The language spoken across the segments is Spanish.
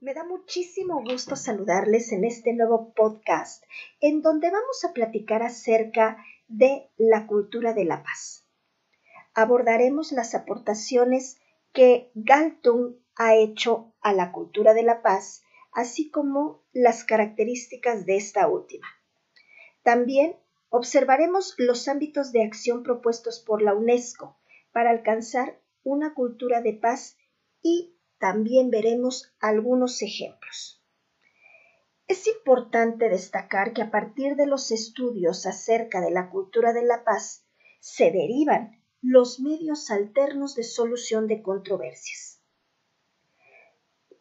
Me da muchísimo gusto saludarles en este nuevo podcast en donde vamos a platicar acerca de la cultura de la paz. Abordaremos las aportaciones que Galtung ha hecho a la cultura de la paz, así como las características de esta última. También observaremos los ámbitos de acción propuestos por la UNESCO para alcanzar una cultura de paz y también veremos algunos ejemplos. Es importante destacar que a partir de los estudios acerca de la cultura de la paz se derivan los medios alternos de solución de controversias.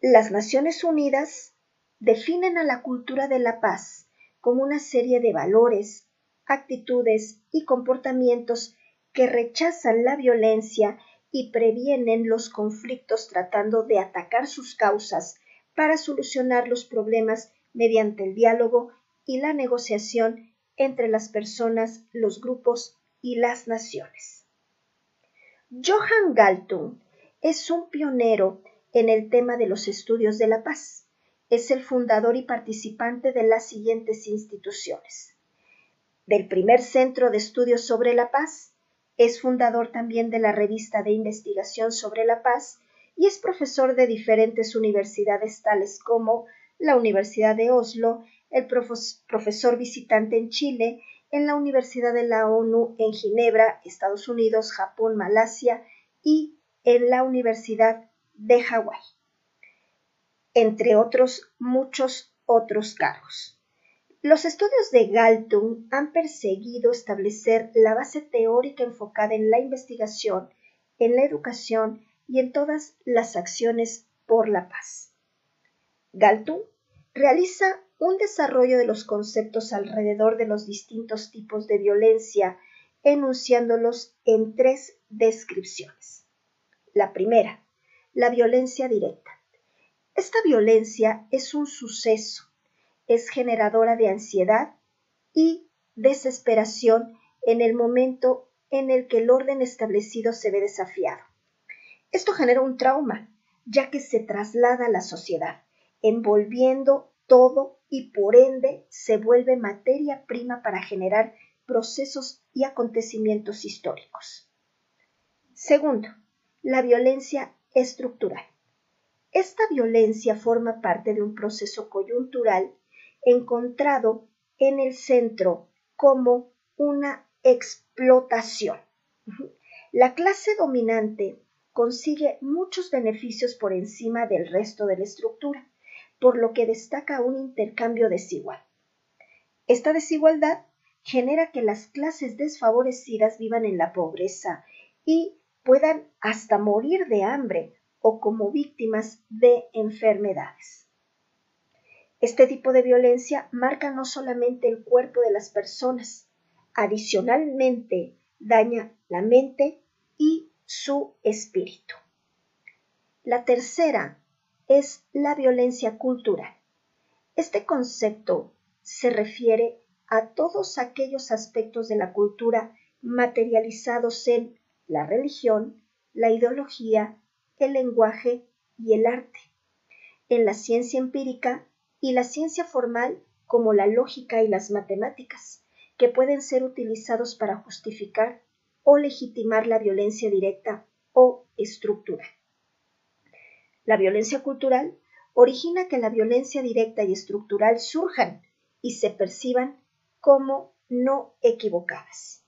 Las Naciones Unidas definen a la cultura de la paz como una serie de valores, actitudes y comportamientos que rechazan la violencia y previenen los conflictos tratando de atacar sus causas para solucionar los problemas mediante el diálogo y la negociación entre las personas, los grupos y las naciones. Johann Galtung es un pionero en el tema de los estudios de la paz. Es el fundador y participante de las siguientes instituciones. Del primer Centro de Estudios sobre la Paz, es fundador también de la revista de investigación sobre la paz y es profesor de diferentes universidades tales como la Universidad de Oslo, el profesor visitante en Chile, en la Universidad de la ONU en Ginebra, Estados Unidos, Japón, Malasia y en la Universidad de Hawái, entre otros muchos otros cargos. Los estudios de Galtung han perseguido establecer la base teórica enfocada en la investigación, en la educación y en todas las acciones por la paz. Galtung realiza un desarrollo de los conceptos alrededor de los distintos tipos de violencia, enunciándolos en tres descripciones. La primera, la violencia directa. Esta violencia es un suceso es generadora de ansiedad y desesperación en el momento en el que el orden establecido se ve desafiado. Esto genera un trauma, ya que se traslada a la sociedad, envolviendo todo y por ende se vuelve materia prima para generar procesos y acontecimientos históricos. Segundo, la violencia estructural. Esta violencia forma parte de un proceso coyuntural encontrado en el centro como una explotación. La clase dominante consigue muchos beneficios por encima del resto de la estructura, por lo que destaca un intercambio desigual. Esta desigualdad genera que las clases desfavorecidas vivan en la pobreza y puedan hasta morir de hambre o como víctimas de enfermedades. Este tipo de violencia marca no solamente el cuerpo de las personas, adicionalmente daña la mente y su espíritu. La tercera es la violencia cultural. Este concepto se refiere a todos aquellos aspectos de la cultura materializados en la religión, la ideología, el lenguaje y el arte. En la ciencia empírica y la ciencia formal como la lógica y las matemáticas, que pueden ser utilizados para justificar o legitimar la violencia directa o estructural. La violencia cultural origina que la violencia directa y estructural surjan y se perciban como no equivocadas.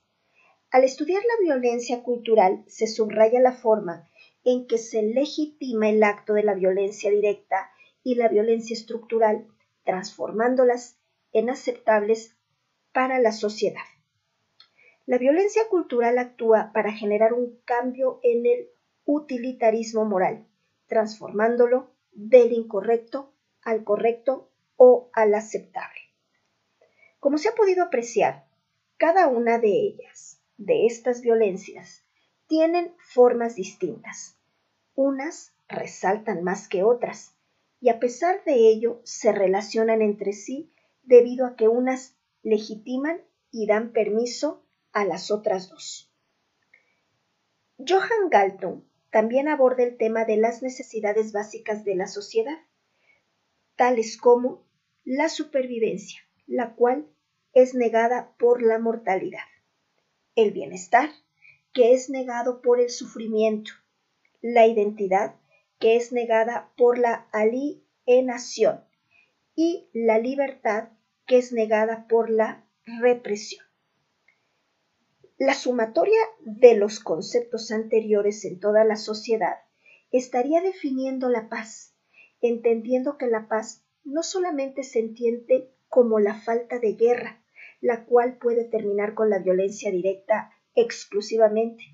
Al estudiar la violencia cultural se subraya la forma en que se legitima el acto de la violencia directa y la violencia estructural, transformándolas en aceptables para la sociedad. La violencia cultural actúa para generar un cambio en el utilitarismo moral, transformándolo del incorrecto al correcto o al aceptable. Como se ha podido apreciar, cada una de ellas, de estas violencias, tienen formas distintas. Unas resaltan más que otras, y a pesar de ello se relacionan entre sí debido a que unas legitiman y dan permiso a las otras dos. Johann Galtung también aborda el tema de las necesidades básicas de la sociedad, tales como la supervivencia, la cual es negada por la mortalidad, el bienestar, que es negado por el sufrimiento, la identidad, que es negada por la alienación, y la libertad, que es negada por la represión. La sumatoria de los conceptos anteriores en toda la sociedad estaría definiendo la paz, entendiendo que la paz no solamente se entiende como la falta de guerra, la cual puede terminar con la violencia directa exclusivamente,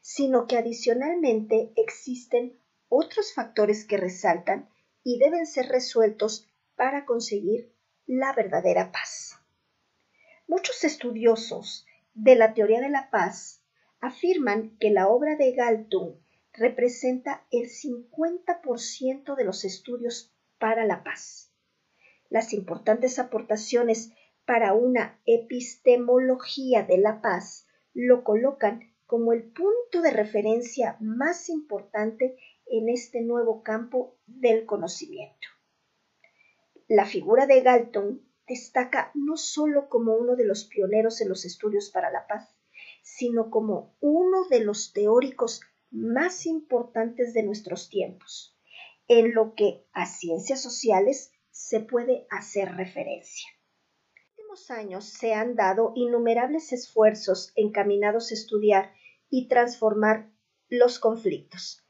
sino que adicionalmente existen otros factores que resaltan y deben ser resueltos para conseguir la verdadera paz. Muchos estudiosos de la teoría de la paz afirman que la obra de Galtung representa el 50% de los estudios para la paz. Las importantes aportaciones para una epistemología de la paz lo colocan como el punto de referencia más importante en este nuevo campo del conocimiento. La figura de Galton destaca no solo como uno de los pioneros en los estudios para la paz, sino como uno de los teóricos más importantes de nuestros tiempos, en lo que a ciencias sociales se puede hacer referencia. En los últimos años se han dado innumerables esfuerzos encaminados a estudiar y transformar los conflictos.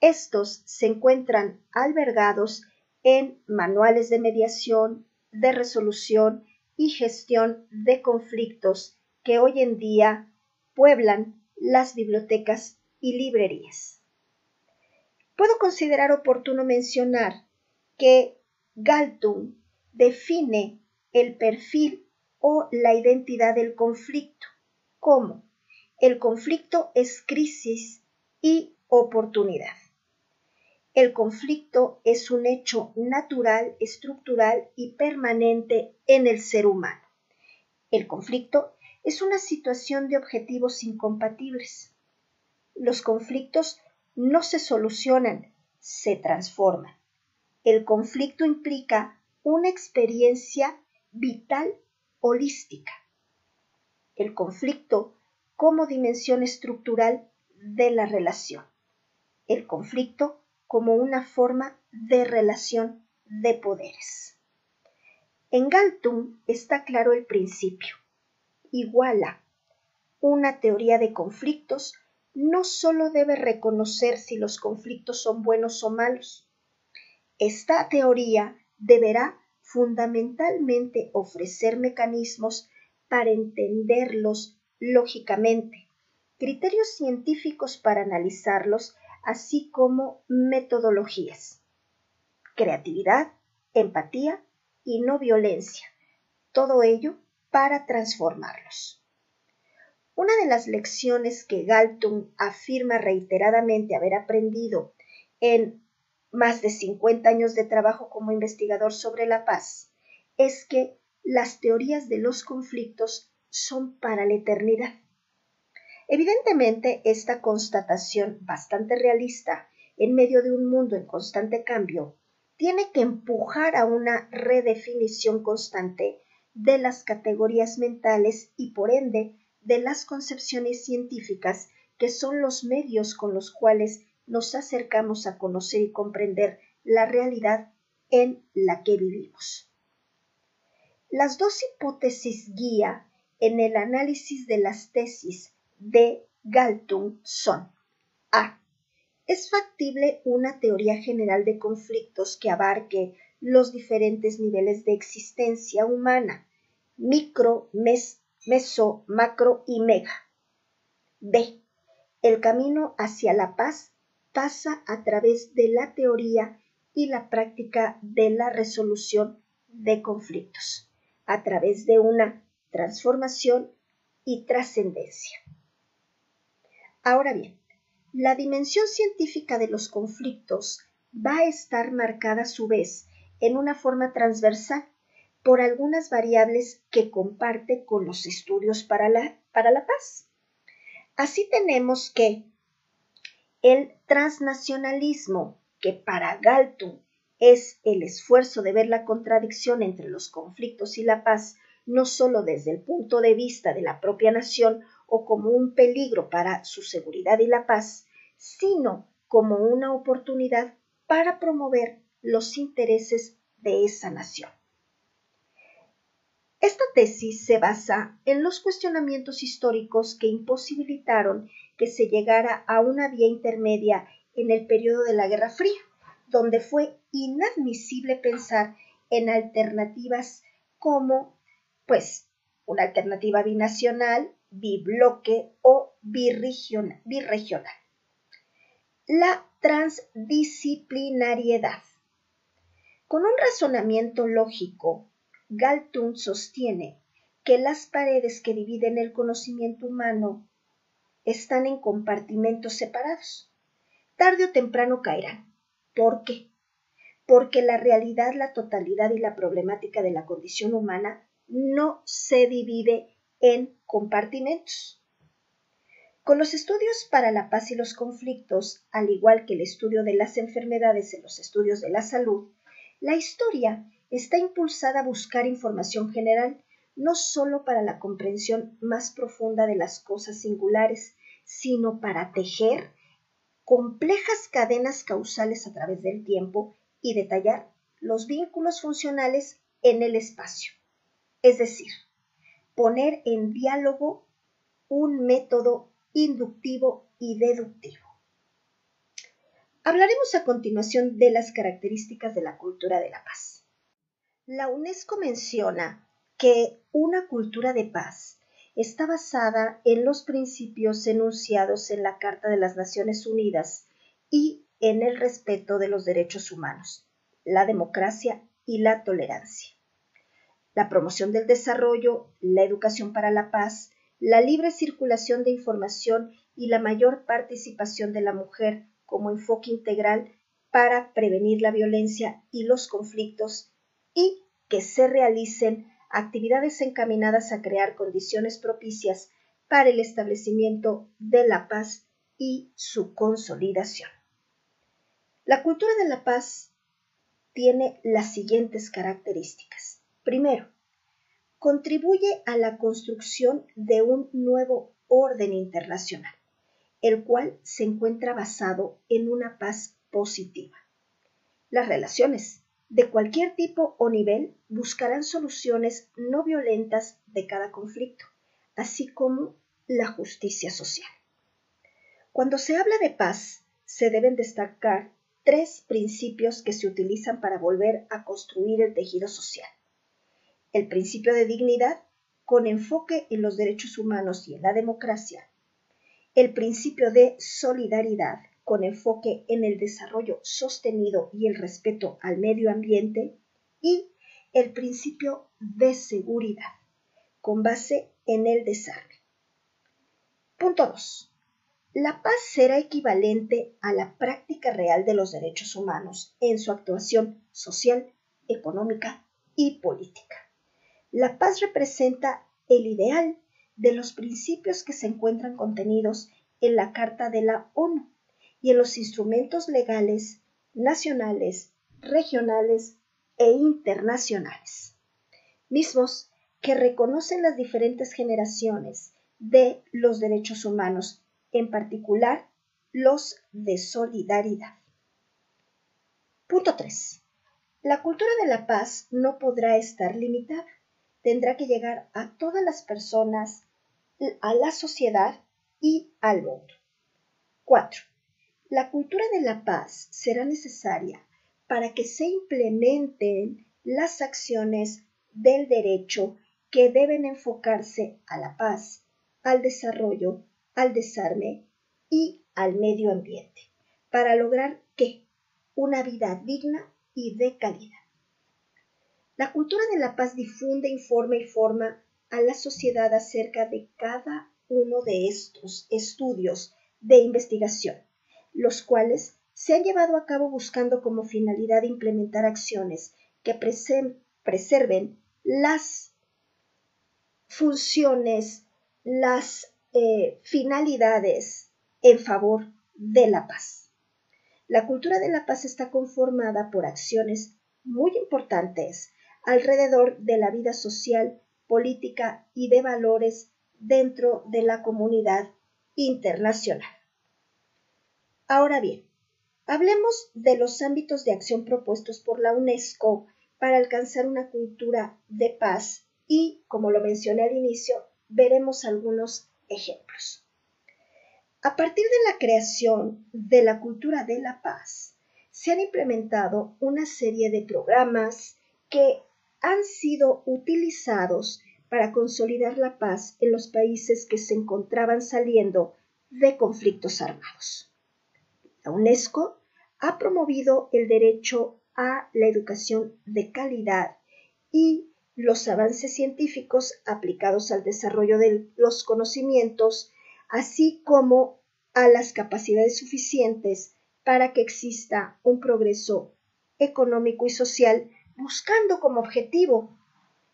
Estos se encuentran albergados en manuales de mediación, de resolución y gestión de conflictos que hoy en día pueblan las bibliotecas y librerías. Puedo considerar oportuno mencionar que Galtung define el perfil o la identidad del conflicto como el conflicto es crisis y oportunidad. El conflicto es un hecho natural, estructural y permanente en el ser humano. El conflicto es una situación de objetivos incompatibles. Los conflictos no se solucionan, se transforman. El conflicto implica una experiencia vital holística. El conflicto como dimensión estructural de la relación. El conflicto como una forma de relación de poderes. En Galtung está claro el principio. Iguala. Una teoría de conflictos no solo debe reconocer si los conflictos son buenos o malos. Esta teoría deberá fundamentalmente ofrecer mecanismos para entenderlos lógicamente, criterios científicos para analizarlos así como metodologías. Creatividad, empatía y no violencia. Todo ello para transformarlos. Una de las lecciones que Galtung afirma reiteradamente haber aprendido en más de 50 años de trabajo como investigador sobre la paz es que las teorías de los conflictos son para la eternidad. Evidentemente, esta constatación bastante realista en medio de un mundo en constante cambio tiene que empujar a una redefinición constante de las categorías mentales y por ende de las concepciones científicas que son los medios con los cuales nos acercamos a conocer y comprender la realidad en la que vivimos. Las dos hipótesis guía en el análisis de las tesis de Galtung son A. Es factible una teoría general de conflictos que abarque los diferentes niveles de existencia humana, micro, meso, macro y mega. B. El camino hacia la paz pasa a través de la teoría y la práctica de la resolución de conflictos, a través de una transformación y trascendencia. Ahora bien, la dimensión científica de los conflictos va a estar marcada a su vez en una forma transversal por algunas variables que comparte con los estudios para la, para la paz. Así tenemos que el transnacionalismo, que para Galtung Es el esfuerzo de ver la contradicción entre los conflictos y la paz, no solo desde el punto de vista de la propia nación o como un peligro para su seguridad y la paz, sino como una oportunidad para promover los intereses de esa nación. Esta tesis se basa en los cuestionamientos históricos que imposibilitaron que se llegara a una vía intermedia en el periodo de la Guerra Fría, donde fue inadmisible pensar en alternativas como, pues, una alternativa binacional, bibloque o birregional. La transdisciplinariedad. Con un razonamiento lógico, Galtung sostiene que las paredes que dividen el conocimiento humano están en compartimentos separados. Tarde o temprano caerán. ¿Por qué? Porque la realidad, la totalidad y la problemática de la condición humana no se divide en compartimentos. Con los estudios para la paz y los conflictos, al igual que el estudio de las enfermedades en los estudios de la salud, la historia está impulsada a buscar información general, no solo para la comprensión más profunda de las cosas singulares, sino para tejer complejas cadenas causales a través del tiempo y detallar los vínculos funcionales en el espacio. Es decir, poner en diálogo un método inductivo y deductivo. Hablaremos a continuación de las características de la cultura de la paz. La UNESCO menciona que una cultura de paz está basada en los principios enunciados en la Carta de las Naciones Unidas y en el respeto de los derechos humanos, la democracia y la tolerancia. La promoción del desarrollo, la educación para la paz, la libre circulación de información y la mayor participación de la mujer como enfoque integral para prevenir la violencia y los conflictos y que se realicen actividades encaminadas a crear condiciones propicias para el establecimiento de la paz y su consolidación. La cultura de la paz tiene las siguientes características. Primero, contribuye a la construcción de un nuevo orden internacional, el cual se encuentra basado en una paz positiva. Las relaciones de cualquier tipo o nivel buscarán soluciones no violentas de cada conflicto, así como la justicia social. Cuando se habla de paz, se deben destacar tres principios que se utilizan para volver a construir el tejido social. El principio de dignidad, con enfoque en los derechos humanos y en la democracia. El principio de solidaridad, con enfoque en el desarrollo sostenido y el respeto al medio ambiente y el principio de seguridad con base en el desarme. Punto 2. La paz será equivalente a la práctica real de los derechos humanos en su actuación social, económica y política. La paz representa el ideal de los principios que se encuentran contenidos en la Carta de la ONU y en los instrumentos legales nacionales, regionales e internacionales, mismos que reconocen las diferentes generaciones de los derechos humanos, en particular los de solidaridad. Punto 3. La cultura de la paz no podrá estar limitada. Tendrá que llegar a todas las personas, a la sociedad y al mundo. 4. La cultura de la paz será necesaria para que se implementen las acciones del derecho que deben enfocarse a la paz, al desarrollo, al desarme y al medio ambiente, para lograr que una vida digna y de calidad. La cultura de la paz difunde, informa y forma a la sociedad acerca de cada uno de estos estudios de investigación los cuales se han llevado a cabo buscando como finalidad implementar acciones que preserven las funciones, las eh, finalidades en favor de la paz. La cultura de la paz está conformada por acciones muy importantes alrededor de la vida social, política y de valores dentro de la comunidad internacional. Ahora bien, hablemos de los ámbitos de acción propuestos por la UNESCO para alcanzar una cultura de paz y, como lo mencioné al inicio, veremos algunos ejemplos. A partir de la creación de la cultura de la paz, se han implementado una serie de programas que han sido utilizados para consolidar la paz en los países que se encontraban saliendo de conflictos armados. La UNESCO ha promovido el derecho a la educación de calidad y los avances científicos aplicados al desarrollo de los conocimientos, así como a las capacidades suficientes para que exista un progreso económico y social buscando como objetivo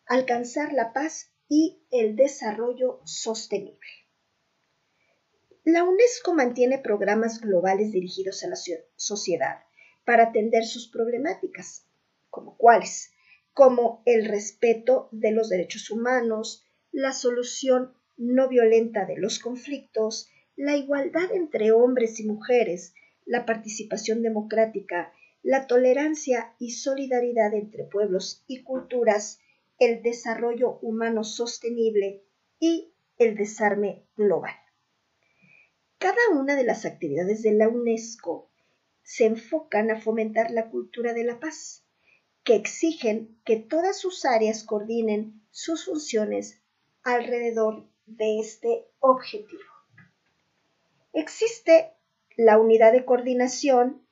alcanzar la paz y el desarrollo sostenible. La UNESCO mantiene programas globales dirigidos a la sociedad para atender sus problemáticas, como cuáles, como el respeto de los derechos humanos, la solución no violenta de los conflictos, la igualdad entre hombres y mujeres, la participación democrática, la tolerancia y solidaridad entre pueblos y culturas, el desarrollo humano sostenible y el desarme global. Cada una de las actividades de la UNESCO se enfocan a fomentar la cultura de la paz, que exigen que todas sus áreas coordinen sus funciones alrededor de este objetivo. Existe la unidad de coordinación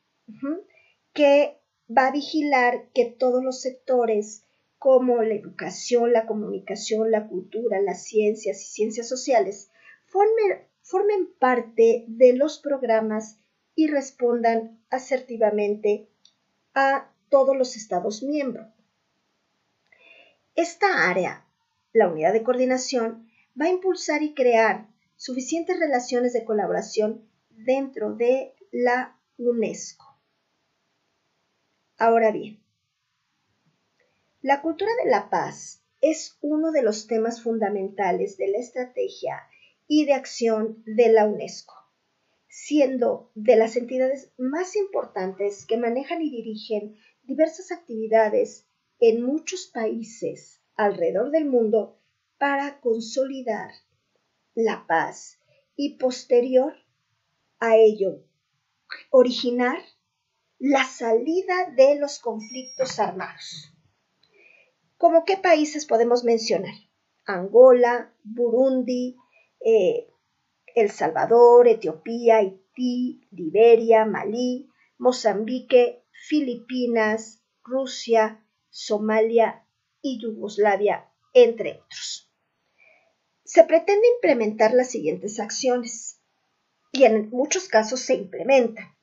que va a vigilar que todos los sectores como la educación, la comunicación, la cultura, las ciencias y ciencias sociales formen, parte de los programas y respondan asertivamente a todos los Estados miembros. Esta área, la unidad de coordinación, va a impulsar y crear suficientes relaciones de colaboración dentro de la UNESCO. Ahora bien, la cultura de la paz es uno de los temas fundamentales de la estrategia y de acción de la UNESCO, siendo de las entidades más importantes que manejan y dirigen diversas actividades en muchos países alrededor del mundo para consolidar la paz y posterior a ello originar la salida de los conflictos armados. ¿Cómo qué países podemos mencionar? Angola, Burundi, eh, El Salvador, Etiopía, Haití, Liberia, Malí, Mozambique, Filipinas, Rusia, Somalia y Yugoslavia, entre otros. Se pretende implementar las siguientes acciones y en muchos casos se implementan.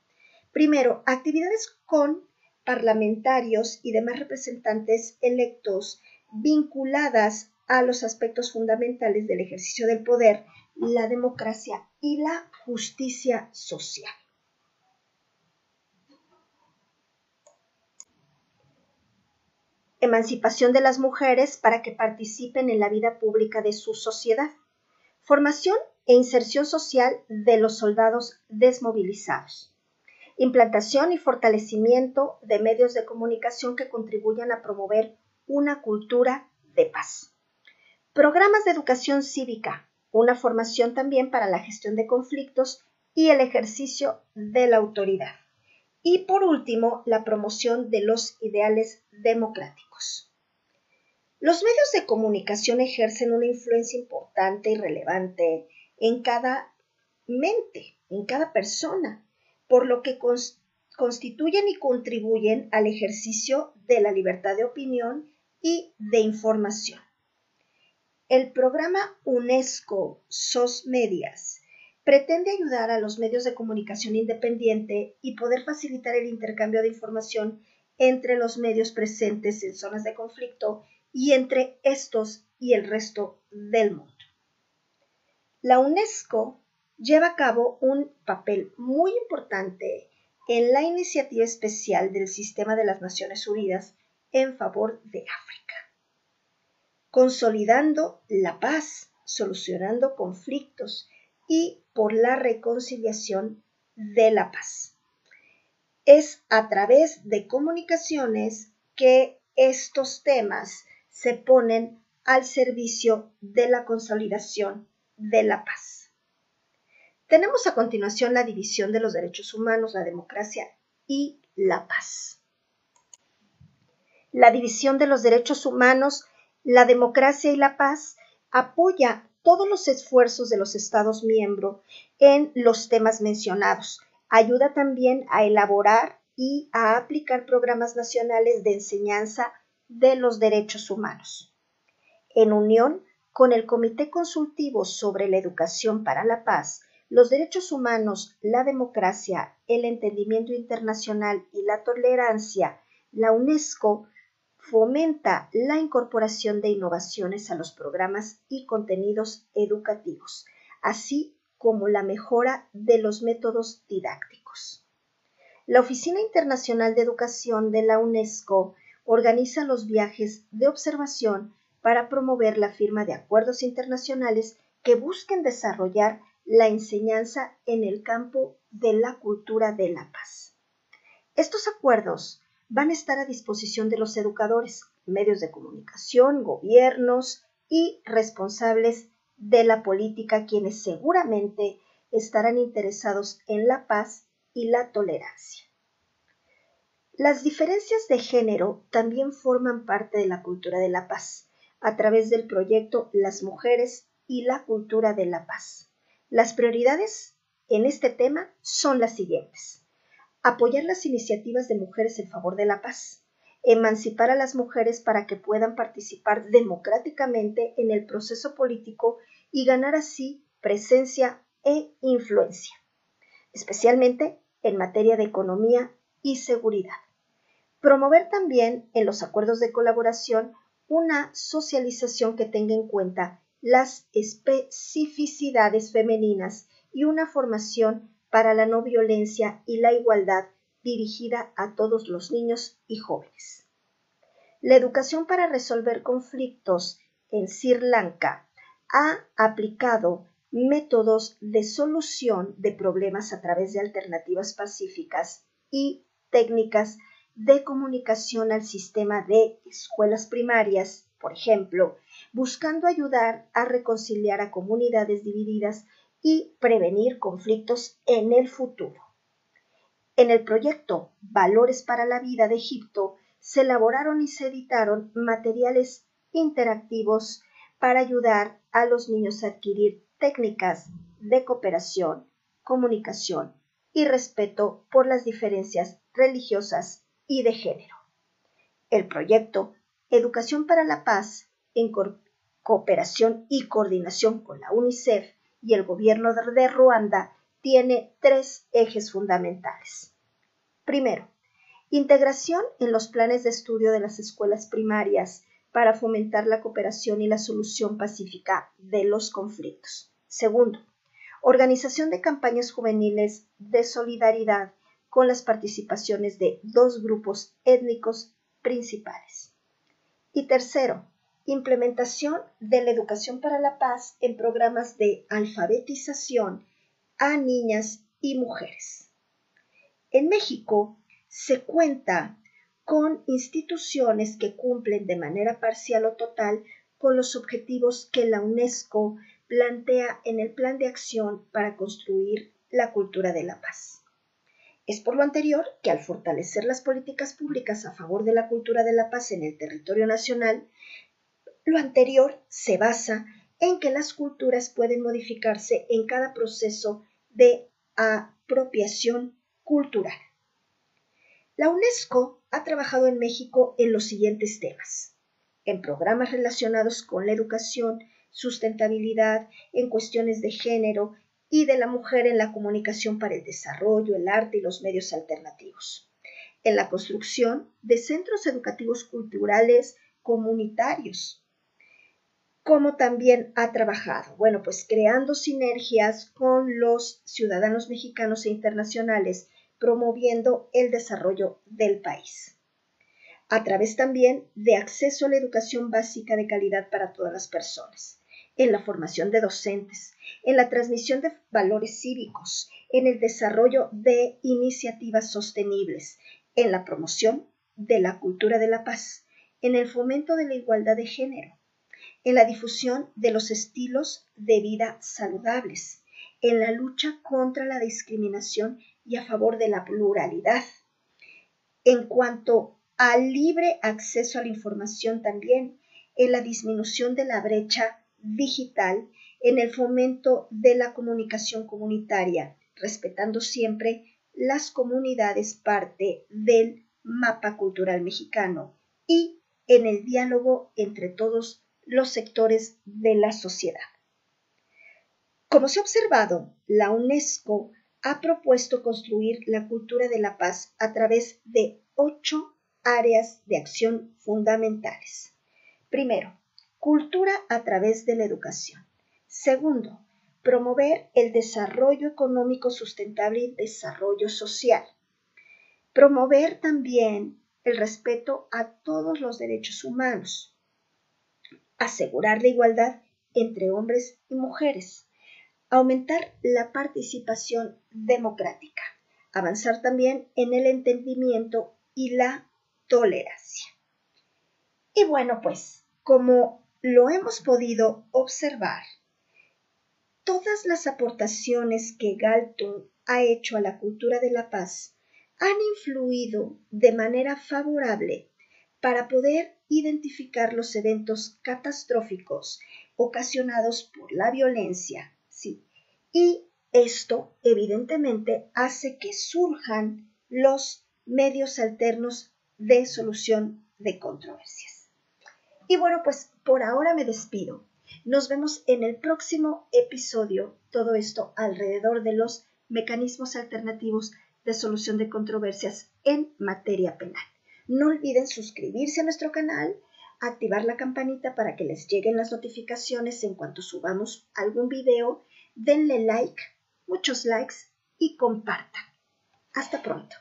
Primero, actividades con parlamentarios y demás representantes electos vinculadas a los aspectos fundamentales del ejercicio del poder, la democracia y la justicia social. Emancipación de las mujeres para que participen en la vida pública de su sociedad. Formación e inserción social de los soldados desmovilizados implantación y fortalecimiento de medios de comunicación que contribuyan a promover una cultura de paz. Programas de educación cívica, una formación también para la gestión de conflictos y el ejercicio de la autoridad. Y por último, la promoción de los ideales democráticos. Los medios de comunicación ejercen una influencia importante y relevante en cada mente, en cada persona, por lo que constituyen y contribuyen al ejercicio de la libertad de opinión y de información. El programa UNESCO SOS Medias pretende ayudar a los medios de comunicación independiente y poder facilitar el intercambio de información entre los medios presentes en zonas de conflicto y entre estos y el resto del mundo. La UNESCO lleva a cabo un papel muy importante en la iniciativa especial del Sistema de las Naciones Unidas en favor de África, consolidando la paz, solucionando conflictos y por la reconciliación de la paz. Es a través de comunicaciones que estos temas se ponen al servicio de la consolidación de la paz. Tenemos a continuación la división de los derechos humanos, la democracia y la paz. La división de los derechos humanos, la democracia y la paz apoya todos los esfuerzos de los Estados miembros en los temas mencionados. Ayuda también a elaborar y a aplicar programas nacionales de enseñanza de los derechos humanos. En unión con el Comité Consultivo sobre la Educación para la Paz, los derechos humanos, la democracia, el entendimiento internacional y la tolerancia, la UNESCO fomenta la incorporación de innovaciones a los programas y contenidos educativos, así como la mejora de los métodos didácticos. La Oficina Internacional de Educación de la UNESCO organiza los viajes de observación para promover la firma de acuerdos internacionales que busquen desarrollar la enseñanza en el campo de la cultura de la paz. Estos acuerdos van a estar a disposición de los educadores, medios de comunicación, gobiernos y responsables de la política, quienes seguramente estarán interesados en la paz y la tolerancia. Las diferencias de género también forman parte de la cultura de la paz, a través del proyecto Las mujeres y la cultura de la paz. Las prioridades en este tema son las siguientes. Apoyar las iniciativas de mujeres en favor de la paz. Emancipar a las mujeres para que puedan participar democráticamente en el proceso político y ganar así presencia e influencia, especialmente en materia de economía y seguridad. Promover también en los acuerdos de colaboración una socialización que tenga en cuenta las especificidades femeninas y una formación para la no violencia y la igualdad dirigida a todos los niños y jóvenes. La educación para resolver conflictos en Sri Lanka ha aplicado métodos de solución de problemas a través de alternativas pacíficas y técnicas de comunicación al sistema de escuelas primarias, por ejemplo, buscando ayudar a reconciliar a comunidades divididas y prevenir conflictos en el futuro. En el proyecto Valores para la Vida de Egipto se elaboraron y se editaron materiales interactivos para ayudar a los niños a adquirir técnicas de cooperación, comunicación y respeto por las diferencias religiosas y de género. El proyecto Educación para la Paz en cooperación y coordinación con la UNICEF y el gobierno de Ruanda, tiene tres ejes fundamentales. Primero, integración en los planes de estudio de las escuelas primarias para fomentar la cooperación y la solución pacífica de los conflictos. Segundo, organización de campañas juveniles de solidaridad con las participaciones de dos grupos étnicos principales. Y tercero, implementación de la educación para la paz en programas de alfabetización a niñas y mujeres. En México se cuenta con instituciones que cumplen de manera parcial o total con los objetivos que la UNESCO plantea en el Plan de Acción para construir la cultura de la paz. Es por lo anterior que al fortalecer las políticas públicas a favor de la cultura de la paz en el territorio nacional, lo anterior se basa en que las culturas pueden modificarse en cada proceso de apropiación cultural. La UNESCO ha trabajado en México en los siguientes temas. En programas relacionados con la educación, sustentabilidad, en cuestiones de género y de la mujer en la comunicación para el desarrollo, el arte y los medios alternativos. En la construcción de centros educativos culturales comunitarios cómo también ha trabajado. Bueno, pues creando sinergias con los ciudadanos mexicanos e internacionales promoviendo el desarrollo del país. A través también de acceso a la educación básica de calidad para todas las personas, en la formación de docentes, en la transmisión de valores cívicos, en el desarrollo de iniciativas sostenibles, en la promoción de la cultura de la paz, en el fomento de la igualdad de género, en la difusión de los estilos de vida saludables, en la lucha contra la discriminación y a favor de la pluralidad. En cuanto al libre acceso a la información también, en la disminución de la brecha digital, en el fomento de la comunicación comunitaria, respetando siempre las comunidades parte del mapa cultural mexicano y en el diálogo entre todos los sectores de la sociedad. Como se ha observado, la UNESCO ha propuesto construir la cultura de la paz a través de ocho áreas de acción fundamentales. Primero, cultura a través de la educación. Segundo, promover el desarrollo económico sustentable y desarrollo social. Promover también el respeto a todos los derechos humanos. Asegurar la igualdad entre hombres y mujeres aumentar la participación democrática, avanzar también en el entendimiento y la tolerancia. Y bueno, pues, como lo hemos podido observar, todas las aportaciones que Galton ha hecho a la cultura de la paz han influido de manera favorable para poder identificar los eventos catastróficos ocasionados por la violencia y esto evidentemente hace que surjan los medios alternos de solución de controversias. Y bueno, pues por ahora me despido. Nos vemos en el próximo episodio, todo esto alrededor de los mecanismos alternativos de solución de controversias en materia penal. No olviden suscribirse a nuestro canal, activar la campanita para que les lleguen las notificaciones en cuanto subamos algún video denle like, muchos likes y compartan. Hasta pronto.